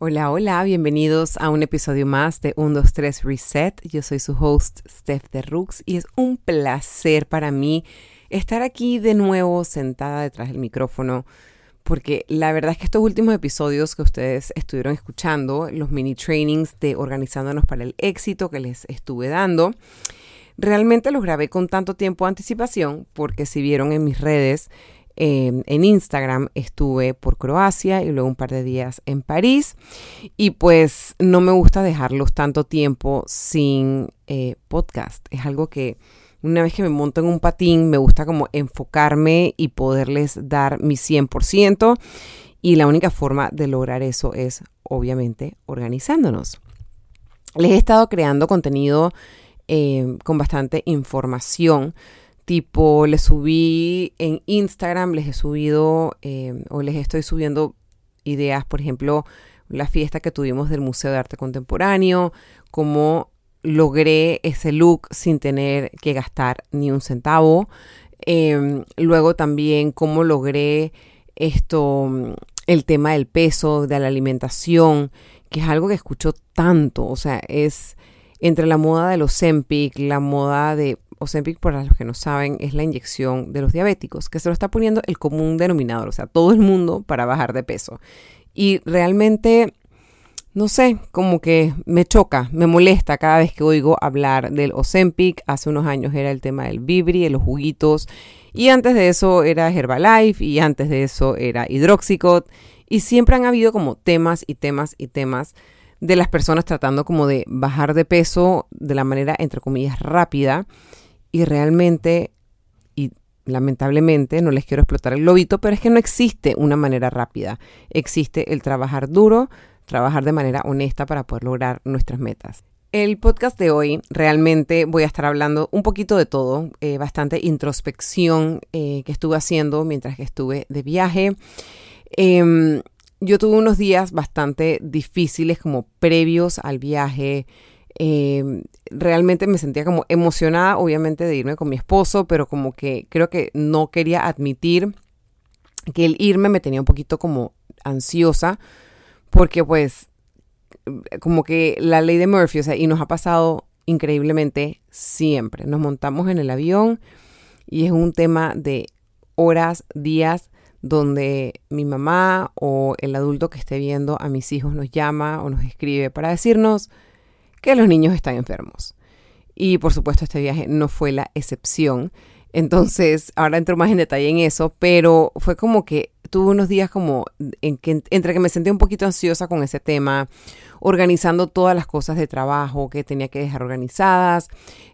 Hola, hola, bienvenidos a un episodio más de 123 Reset. Yo soy su host Steph de Rooks y es un placer para mí estar aquí de nuevo sentada detrás del micrófono porque la verdad es que estos últimos episodios que ustedes estuvieron escuchando, los mini trainings de Organizándonos para el Éxito que les estuve dando, realmente los grabé con tanto tiempo de anticipación porque si vieron en mis redes, Em, en Instagram estuve por Croacia y luego un par de días en París. Y pues no me gusta dejarlos tanto tiempo sin eh, podcast. Es algo que una vez que me monto en un patín me gusta como enfocarme y poderles dar mi 100%. Y la única forma de lograr eso es obviamente organizándonos. Les he estado creando contenido eh, con bastante información tipo les subí en Instagram, les he subido eh, o les estoy subiendo ideas, por ejemplo, la fiesta que tuvimos del Museo de Arte Contemporáneo, cómo logré ese look sin tener que gastar ni un centavo. Em, luego también cómo logré esto, el tema del peso, de la alimentación, que es algo que escucho tanto, o sea, es entre la moda de los Zempic, la moda de Ozempic, para los que no saben, es la inyección de los diabéticos, que se lo está poniendo el común denominador, o sea, todo el mundo para bajar de peso. Y realmente, no sé, como que me choca, me molesta cada vez que oigo hablar del Ozempic. Hace unos años era el tema del Vibri, de los juguitos, y antes de eso era Herbalife, y antes de eso era Hidroxicot, y siempre han habido como temas y temas y temas de las personas tratando como de bajar de peso de la manera, entre comillas, rápida y realmente, y lamentablemente, no les quiero explotar el globito, pero es que no existe una manera rápida. Existe el trabajar duro, trabajar de manera honesta para poder lograr nuestras metas. El podcast de hoy realmente voy a estar hablando un poquito de todo, eh, bastante introspección eh, que estuve haciendo mientras que estuve de viaje. Em, yo tuve unos días bastante difíciles como previos al viaje. Eh, realmente me sentía como emocionada, obviamente, de irme con mi esposo, pero como que creo que no quería admitir que el irme me tenía un poquito como ansiosa, porque pues como que la ley de Murphy, o sea, y nos ha pasado increíblemente siempre. Nos montamos en el avión y es un tema de horas, días, donde mi mamá o el adulto que esté viendo a mis hijos nos llama o nos escribe para decirnos, que los niños están enfermos. Y por supuesto este viaje no fue la excepción. Entonces, ahora entro más en detalle en eso, pero fue como que tuve unos días como en que, entre que me sentí un poquito ansiosa con ese tema, organizando todas las cosas de trabajo que tenía que dejar organizadas.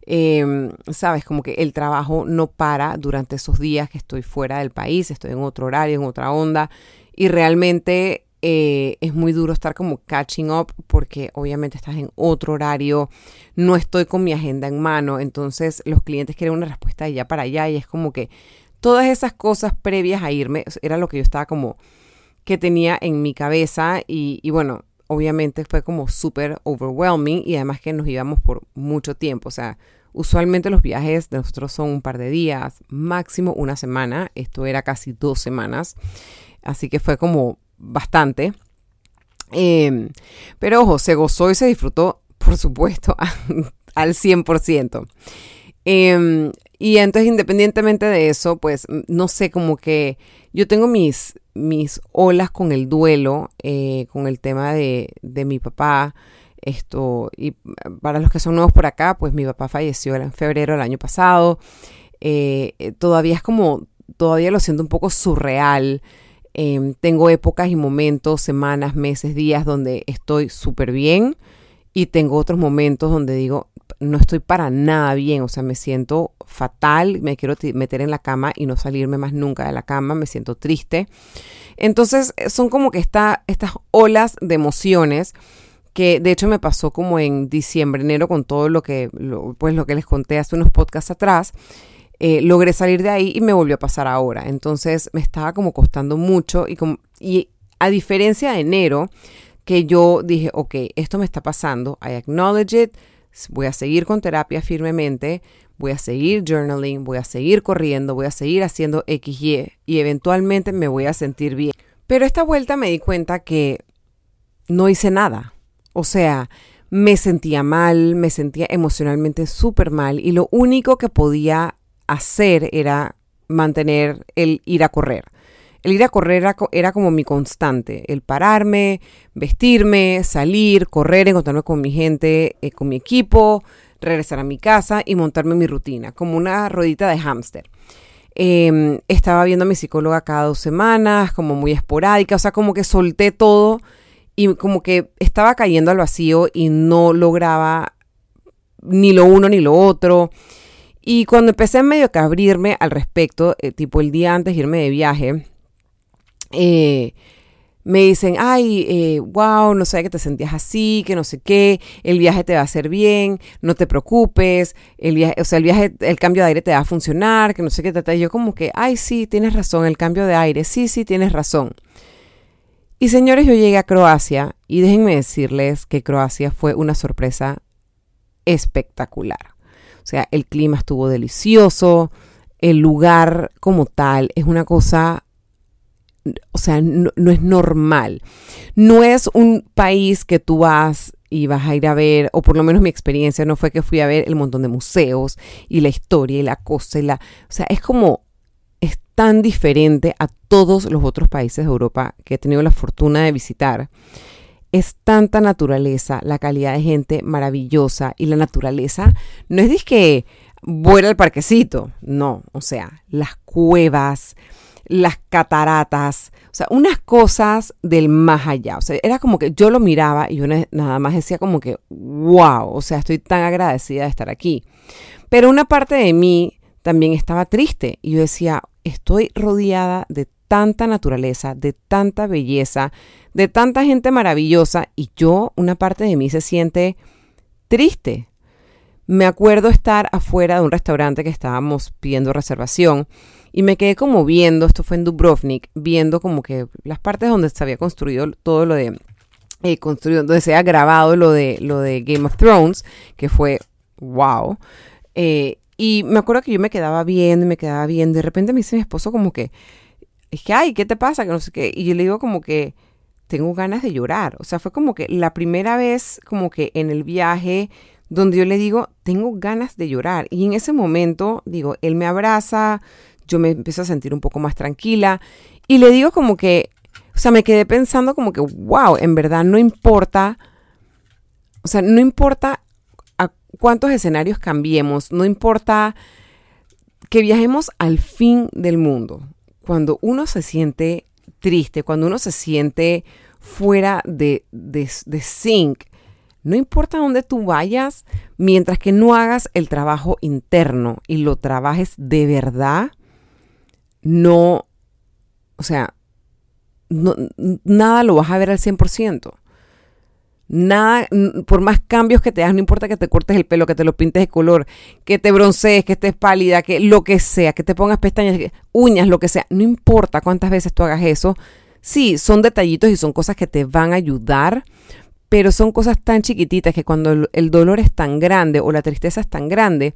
Em, Sabes, como que el trabajo no para durante esos días que estoy fuera del país, estoy en otro horario, en otra onda, y realmente eh, es muy duro estar como catching up porque obviamente estás en otro horario, no estoy con mi agenda en mano, entonces los clientes quieren una respuesta de allá para allá y es como que todas esas cosas previas a irme era lo que yo estaba como que tenía en mi cabeza y, y bueno, obviamente fue como súper overwhelming y además que nos íbamos por mucho tiempo, o sea, usualmente los viajes de nosotros son un par de días, máximo una semana, esto era casi dos semanas, así que fue como bastante. Em, pero ojo, se gozó y se disfrutó, por supuesto, al 100%. Em, y entonces, independientemente de eso, pues no sé, como que yo tengo mis, mis olas con el duelo, eh, con el tema de, de, mi papá. Esto, y para los que son nuevos por acá, pues mi papá falleció en febrero del año pasado. Eh, todavía es como, todavía lo siento un poco surreal. Em, tengo épocas y momentos, semanas, meses, días donde estoy súper bien y tengo otros momentos donde digo, no estoy para nada bien, o sea, me siento fatal, me quiero meter en la cama y no salirme más nunca de la cama, me siento triste. Entonces, eh, son como que estas olas de emociones que de hecho me pasó como en diciembre, enero con todo lo que, pues lo que les conté hace unos podcasts atrás. Eh, logré salir de ahí y me volvió a pasar ahora. Entonces me estaba como costando mucho y, como, y a diferencia de enero, que yo dije, ok, esto me está pasando, I acknowledge it, voy a seguir con terapia firmemente, voy a seguir journaling, voy a seguir corriendo, voy a seguir haciendo XY y eventualmente me voy a sentir bien. Pero esta vuelta me di cuenta que no hice nada. O sea, me sentía mal, me sentía emocionalmente súper mal y lo único que podía hacer era mantener el ir a correr. El ir a correr era, como mi constante, el pararme, vestirme, salir, correr, encontrarme con mi gente, eh, con mi equipo, regresar a mi casa y montarme mi rutina, como una ruedita de hámster. Em, estaba viendo a mi psicóloga cada dos semanas, como muy esporádica, o sea, como que solté todo y como que estaba cayendo al vacío y no lograba ni lo uno ni lo otro. Y cuando empecé medio que abrirme al respecto, eh, tipo el día antes de irme de viaje, eh, me dicen, ay, eh, wow, no sé que te sentías así, que no sé qué, el viaje te va a hacer bien, no te preocupes, el viaje, o sea, el viaje, el cambio de aire te va a funcionar, que no sé qué, te yo como que, ay, sí, tienes razón, el cambio de aire, sí, sí, tienes razón. Y señores, yo llegué a Croacia y déjenme decirles que Croacia fue una sorpresa espectacular. O sea, el clima estuvo delicioso, el lugar como tal es una cosa, o sea, no, es normal. No es un país que tú vas y vas a ir a ver, o por lo menos mi experiencia no fue que fui a ver el montón de museos y la historia y la cosa y la, o sea, es como es tan diferente a todos los otros países de Europa que he tenido la fortuna de visitar es tanta naturaleza, la calidad de gente maravillosa y la naturaleza no es que vuela al parquecito, no, o sea, las cuevas, las cataratas, o sea, unas cosas del más allá, o sea, era como que yo lo miraba y yo nada más decía como que, wow, o sea, estoy tan agradecida de estar aquí. Pero una parte de mí también estaba triste y yo decía, estoy rodeada de tanta naturaleza, de tanta belleza, de tanta gente maravillosa y yo, una parte de mí se siente triste. Me acuerdo estar afuera de un restaurante que estábamos pidiendo reservación y me quedé como viendo, esto fue en Dubrovnik, viendo como que las partes donde se había construido todo lo de, eh, construido, donde se había grabado lo de, lo de Game of Thrones, que fue wow. Eh, y me acuerdo que yo me quedaba viendo me quedaba viendo. De repente me dice mi esposo como que, es que, ay, ¿qué te pasa? Que no sé qué. Y yo le digo como que tengo ganas de llorar. O sea, fue como que la primera vez como que en el viaje donde yo le digo, tengo ganas de llorar. Y en ese momento, digo, él me abraza, yo me empiezo a sentir un poco más tranquila. Y le digo como que, o sea, me quedé pensando como que, wow, en verdad no importa, o sea, no importa a cuántos escenarios cambiemos, no importa que viajemos al fin del mundo. Cuando uno se siente triste, cuando uno se siente fuera de, de, de sync, no importa dónde tú vayas, mientras que no hagas el trabajo interno y lo trabajes de verdad, no, o sea, no, nada lo vas a ver al 100%. Nada, por más cambios que te das, no importa que te cortes el pelo, que te lo pintes de color, que te broncees, que estés pálida, que lo que sea, que te pongas pestañas, uñas, lo que sea, no importa cuántas veces tú hagas eso, Sí, son detallitos y son cosas que te van a ayudar, pero son cosas tan chiquititas que cuando el dolor es tan grande o la tristeza es tan grande,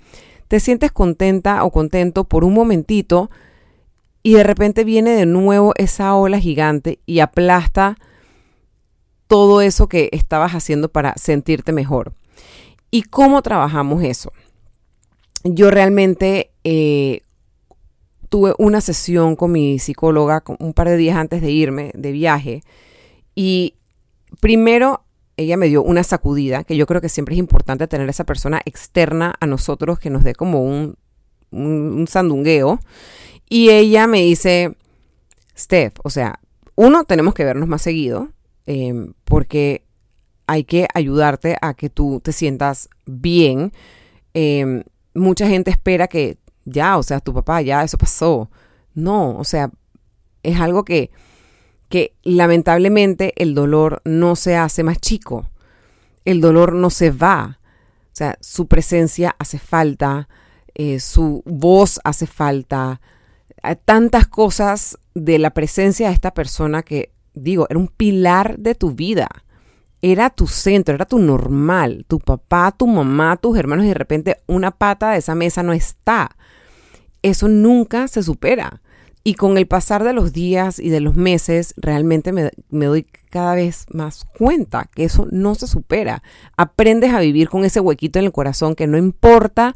te sientes contenta o contento por un momentito y de repente viene de nuevo esa ola gigante y aplasta todo eso que estabas haciendo para sentirte mejor. ¿Y cómo trabajamos eso? Yo realmente eh, tuve una sesión con mi psicóloga un par de días antes de irme de viaje y primero ella me dio una sacudida, que yo creo que siempre es importante tener esa persona externa a nosotros que nos dé como un, un, sandungueo. Y ella me dice, Steph, o sea, uno, tenemos que vernos más seguido, em, porque hay que ayudarte a que tú te sientas bien. Em, mucha gente espera que ya, o sea, tu papá, ya, eso pasó. No, o sea, es algo que, que lamentablemente el dolor no se hace más chico. El dolor no se va. O sea, su presencia hace falta, eh, su voz hace falta. Hay tantas cosas de la presencia de esta persona que, digo, era un pilar de tu vida. Era tu centro, era tu normal. Tu papá, tu mamá, tus hermanos y de repente una pata de esa mesa no está eso nunca se supera. Y con el pasar de los días y de los meses, realmente me, me, doy cada vez más cuenta que eso no se supera. Aprendes a vivir con ese huequito en el corazón que no importa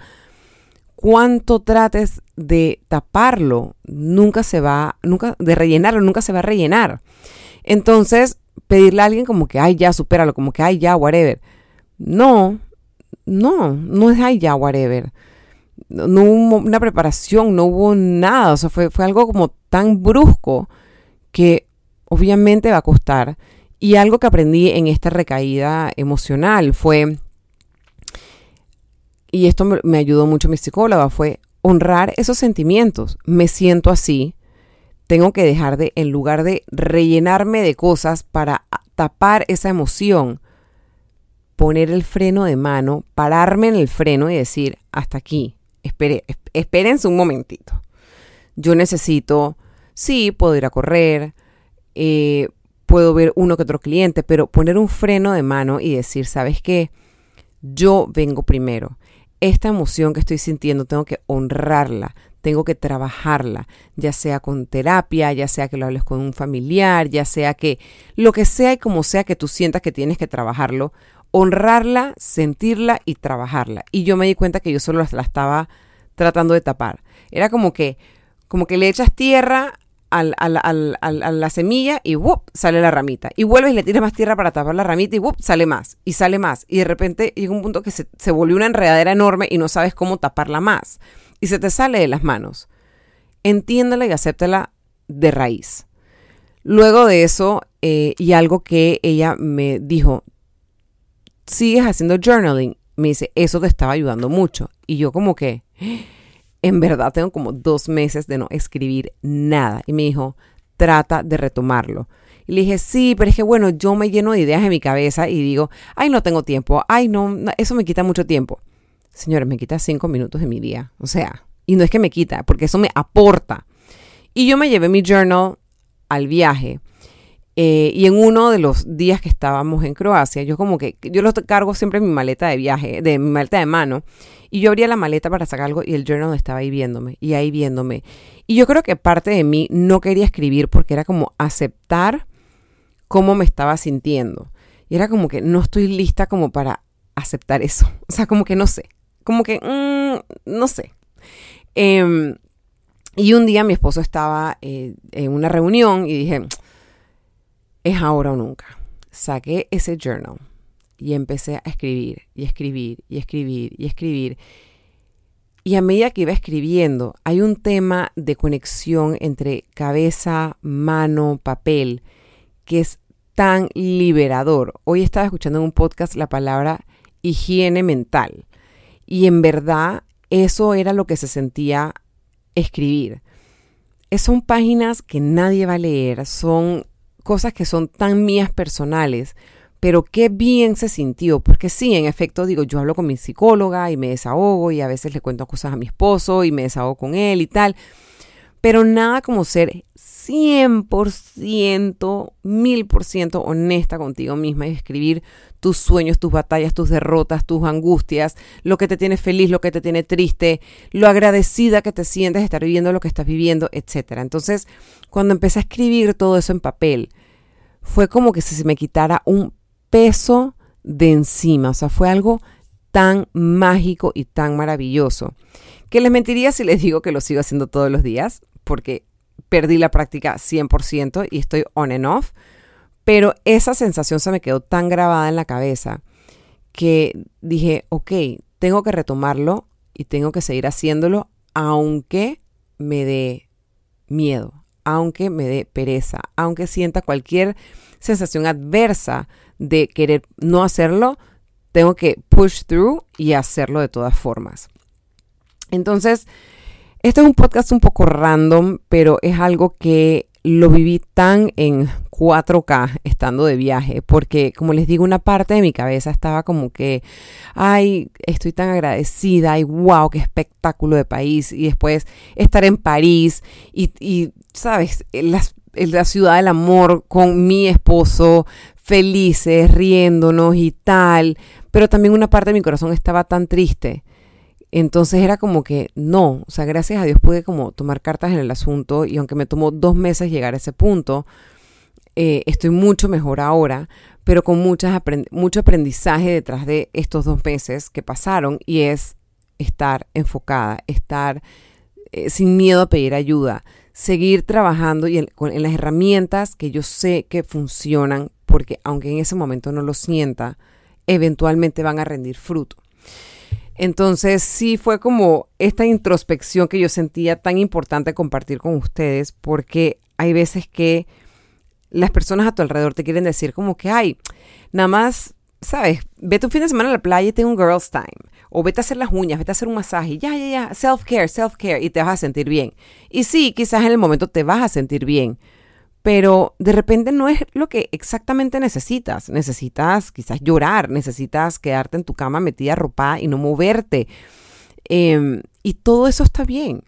cuánto trates de taparlo, nunca se va, nunca, de rellenarlo, nunca se va a rellenar. Entonces, pedirle a alguien como que, ay, ya, supéralo, como que, ay, ya, whatever. No, no, no es, ay, ya, whatever. No, hubo una preparación, no hubo nada, o sea, fue, fue algo como tan brusco que obviamente va a costar. Y algo que aprendí en esta recaída emocional fue y esto me, ayudó mucho mi psicóloga, fue honrar esos sentimientos. Me siento así, tengo que dejar de, en lugar de rellenarme de cosas para tapar esa emoción, poner el freno de mano, pararme en el freno y decir, hasta aquí, espere, espérense un momentito. Yo necesito, sí, puedo ir a correr, eh, puedo ver uno que otro cliente, pero poner un freno de mano y decir, ¿sabes qué? Yo vengo primero esta emoción que estoy sintiendo tengo que honrarla, tengo que trabajarla, ya sea con terapia, ya sea que lo hables con un familiar, ya sea que lo que sea y como sea que tú sientas que tienes que trabajarlo, honrarla, sentirla y trabajarla. Y yo me di cuenta que yo solo la estaba tratando de tapar. Era como que, como que le echas tierra al, a la semilla y ¡wup! sale la ramita. Y vuelves y le tiras más tierra para tapar la ramita y ¡wup! sale más. Y sale más. Y de repente llega un punto que se, se volvió una enredadera enorme y no sabes cómo taparla más. Y se te sale de las manos. Entiéndela y acéptala de raíz. Luego de eso, eh, y algo que ella me dijo, sigues haciendo journaling. Me dice, eso te estaba ayudando mucho. Y yo como que en verdad tengo como dos meses de no escribir nada. Y me dijo, trata de retomarlo. Y le dije, sí, pero es que bueno, yo me lleno de ideas en mi cabeza y digo, ay, no tengo tiempo, ay, no, eso me quita mucho tiempo. Señores, me quita cinco minutos de mi día. O sea, y no es que me quita, porque eso me aporta. Y yo me llevé mi journal al viaje. Eh, y en uno de los días que estábamos en Croacia, yo como que, yo lo cargo siempre en mi maleta de viaje, de mi maleta de mano, y yo abría la maleta para sacar algo y el journal estaba ahí viéndome, y ahí viéndome. Y yo creo que parte de mí no quería escribir porque era como aceptar cómo me estaba sintiendo. Y era como que no estoy lista como para aceptar eso. O sea, como que no sé. Como que, mm, no sé. Em, y un día mi esposo estaba eh, en una reunión y dije, es ahora o nunca. Saqué ese journal y empecé a escribir y escribir y escribir y escribir. Y a medida que iba escribiendo, hay un tema de conexión entre cabeza, mano, papel, que es tan liberador. Hoy estaba escuchando en un podcast la palabra higiene mental. Y en verdad eso era lo que se sentía escribir. Son páginas que nadie va a leer, son cosas que son tan mías personales, pero qué bien se sintió, porque sí, en efecto, digo, yo hablo con mi psicóloga y me desahogo y a veces le cuento cosas a mi esposo y me desahogo con él y tal, pero nada como ser 100%, 1000% honesta contigo misma y escribir tus sueños, tus batallas, tus derrotas, tus angustias, lo que te tiene feliz, lo que te tiene triste, lo agradecida que te sientes de estar viviendo lo que estás viviendo, etc. Entonces, cuando empecé a escribir todo eso en papel, fue como que si se me quitara un peso de encima, o sea, fue algo tan mágico y tan maravilloso, que les mentiría si les digo que lo sigo haciendo todos los días, porque perdí la práctica 100% y estoy on and off, pero esa sensación se me quedó tan grabada en la cabeza que dije, ok, tengo que retomarlo y tengo que seguir haciéndolo aunque me dé miedo, aunque me dé pereza, aunque sienta cualquier sensación adversa de querer no hacerlo, tengo que push through y hacerlo de todas formas. Entonces, este es un podcast un poco random, pero es algo que lo viví tan en 4K estando de viaje, porque como les digo, una parte de mi cabeza estaba como que, ay, estoy tan agradecida, y wow, qué espectáculo de país, y después estar en París y, y sabes, la, la ciudad del amor con mi esposo, felices, riéndonos y tal, pero también una parte de mi corazón estaba tan triste Entonces era como que no, o sea, gracias a Dios pude como tomar cartas en el asunto y aunque me tomó dos meses llegar a ese punto, eh, estoy mucho mejor ahora, pero con muchas mucho aprendizaje detrás de estos dos meses que pasaron y es estar enfocada, estar eh, sin miedo a pedir ayuda, seguir trabajando y en, en las herramientas que yo sé que funcionan, porque aunque en ese momento no lo sienta, eventualmente van a rendir fruto. Entonces sí fue como esta introspección que yo sentía tan importante compartir con ustedes porque hay veces que las personas a tu alrededor te quieren decir como que, ay, nada más, sabes, vete un fin de semana a la playa y ten un girls time. O vete a hacer las uñas, vete a hacer un masaje. Ya, ya, ya, self-care, self-care. Y te vas a sentir bien. Y sí, quizás en el momento te vas a sentir bien pero de repente no es lo que exactamente necesitas. Necesitas quizás llorar, necesitas quedarte en tu cama metida ropa y no moverte. Em, y todo eso está bien.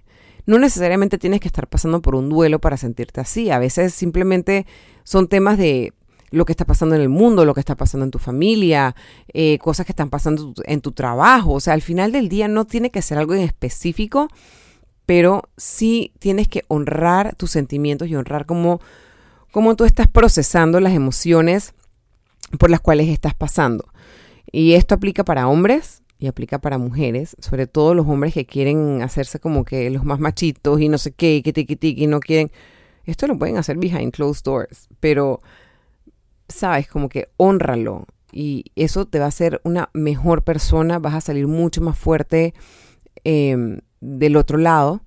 No necesariamente tienes que estar pasando por un duelo para sentirte así. A veces simplemente son temas de lo que está pasando en el mundo, lo que está pasando en tu familia, eh, cosas que están pasando en tu trabajo. O sea, al final del día no tiene que ser algo en específico, pero sí tienes que honrar tus sentimientos y honrar cómo cómo tú estás procesando las emociones por las cuales estás pasando. Y esto aplica para hombres y aplica para mujeres, sobre todo los hombres que quieren hacerse como que los más machitos y no sé qué, que tiki tiki, no quieren. Esto lo pueden hacer behind closed doors, pero sabes, como que honralo y eso te va a hacer una mejor persona, vas a salir mucho más fuerte em, del otro lado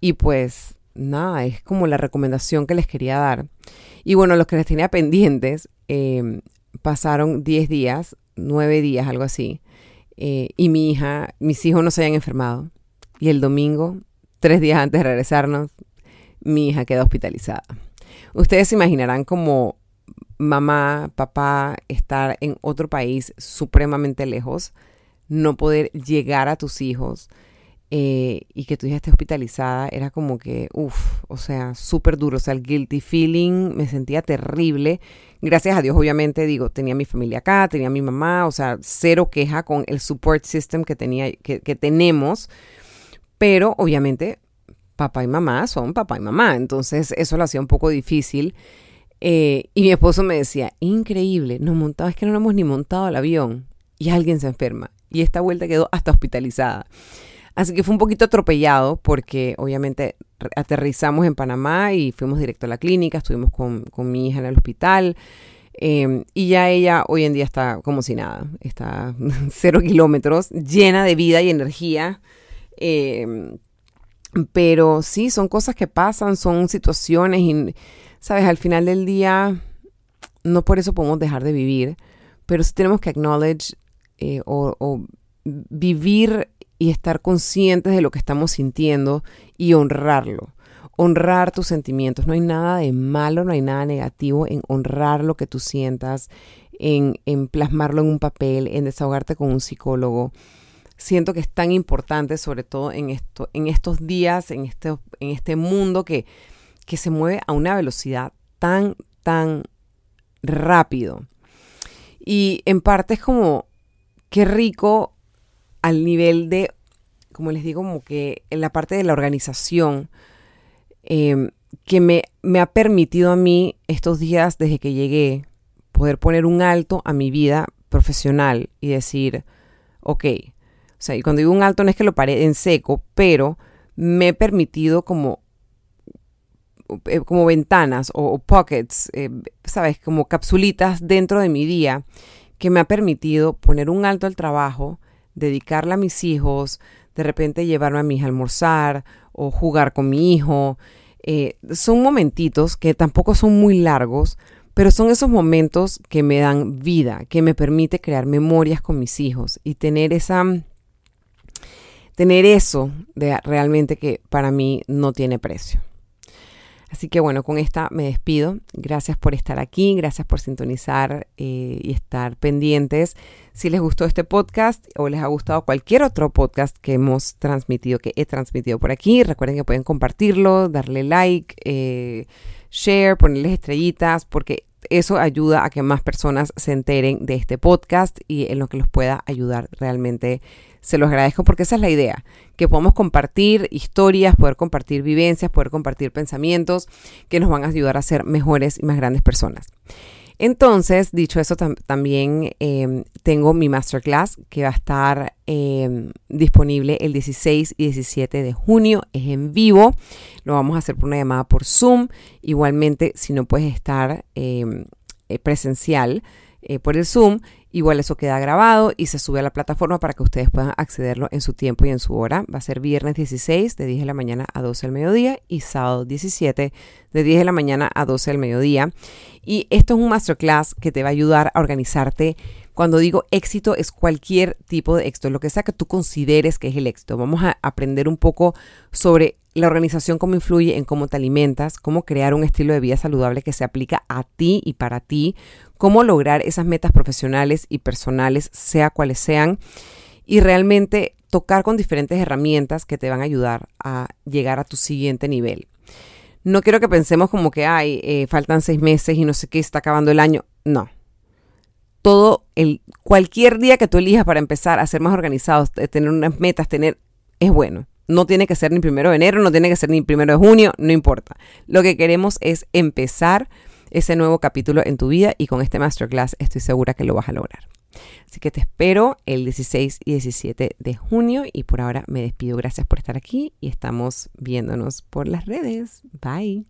y pues nada, es como la recomendación que les quería dar. Y bueno, los que les tenía pendientes, em, pasaron 10 días, 9 días, algo así, eh, y mi hija, mis hijos no se habían enfermado. Y el domingo, tres días antes de regresarnos, mi hija quedó hospitalizada. Ustedes se imaginarán como mamá, papá, estar en otro país supremamente lejos, no poder llegar a tus hijos, eh, y que tu hija esté hospitalizada era como que, uff, o sea, súper duro. O sea, el guilty feeling me sentía terrible. Gracias a Dios, obviamente, digo, tenía mi familia acá, tenía mi mamá, o sea, cero queja con el support system que, tenía, que, tenemos. Pero obviamente, papá y mamá son papá y mamá. Entonces, eso lo hacía un poco difícil. Eh, y mi esposo me decía, increíble, nos montaba, es que no nos hemos ni montado al avión y alguien se enferma. Y esta vuelta quedó hasta hospitalizada. Así que fue un poquito atropellado porque obviamente aterrizamos en Panamá y fuimos directo a la clínica, estuvimos con, mi hija en el hospital. Em, y ya ella hoy en día está como si nada, está cero kilómetros, llena de vida y energía. Em, pero sí, son cosas que pasan, son situaciones y, sabes, al final del día, no por eso podemos dejar de vivir, pero sí tenemos que acknowledge eh, o vivir y estar conscientes de lo que estamos sintiendo y honrarlo. Honrar tus sentimientos. No hay nada de malo, no hay nada negativo en honrar lo que tú sientas, en, en plasmarlo en un papel, en desahogarte con un psicólogo. Siento que es tan importante, sobre todo en, esto, en estos días, en este, en este mundo que, que se mueve a una velocidad tan, tan rápido. Y en parte es como, qué rico al nivel de, como les digo, como que en la parte de la organización em, que me, ha permitido a mí estos días desde que llegué poder poner un alto a mi vida profesional y decir, ok, o sea, y cuando digo un alto no es que lo pare en seco, pero me he permitido como, eh, como ventanas o, pockets, eh, ¿sabes? Como capsulitas dentro de mi día que me ha permitido poner un alto al trabajo, dedicarla a mis hijos, de repente llevarme a mi hija a almorzar o jugar con mi hijo. Eh, son momentitos que tampoco son muy largos, pero son esos momentos que me dan vida, que me permite crear memorias con mis hijos y tener esa tener eso de realmente que para mí no tiene precio. Así que bueno, con esta me despido. Gracias por estar aquí, gracias por sintonizar eh, y estar pendientes. Si les gustó este podcast o les ha gustado cualquier otro podcast que hemos transmitido, que he transmitido por aquí, recuerden que pueden compartirlo, darle like, eh, share, ponerles estrellitas, porque eso ayuda a que más personas se enteren de este podcast y en lo que los pueda ayudar realmente se los agradezco porque esa es la idea, que podamos compartir historias, poder compartir vivencias, poder compartir pensamientos que nos van a ayudar a ser mejores y más grandes personas. Entonces, dicho eso, también em, tengo mi masterclass que va a estar em, disponible el 16 y 17 de junio. Es en vivo. Lo vamos a hacer por una llamada por Zoom. Igualmente, si no puedes estar em, eh, presencial eh, por el Zoom, Igual eso queda grabado y se sube a la plataforma para que ustedes puedan accederlo en su tiempo y en su hora. Va a ser viernes 16 de 10 de la mañana a 12 del mediodía y sábado 17 de 10 de la mañana a 12 del mediodía. Y esto es un masterclass que te va a ayudar a organizarte. Cuando digo éxito es cualquier tipo de éxito, lo que sea que tú consideres que es el éxito. Vamos a aprender un poco sobre la organización cómo influye en cómo te alimentas, cómo crear un estilo de vida saludable que se aplica a ti y para ti, cómo lograr esas metas profesionales y personales, sea cuales sean, y realmente tocar con diferentes herramientas que te van a ayudar a llegar a tu siguiente nivel. No quiero que pensemos como que, ay, eh, faltan seis meses y no sé qué, está acabando el año. No. Todo, el, cualquier día que tú elijas para empezar a ser más organizados, tener unas metas, tener, es bueno. No tiene que ser ni primero de enero, no tiene que ser ni primero de junio, no importa. Lo que queremos es empezar ese nuevo capítulo en tu vida y con este masterclass estoy segura que lo vas a lograr. Así que te espero el 16 y 17 de junio y por ahora me despido. Gracias por estar aquí y estamos viéndonos por las redes. Bye.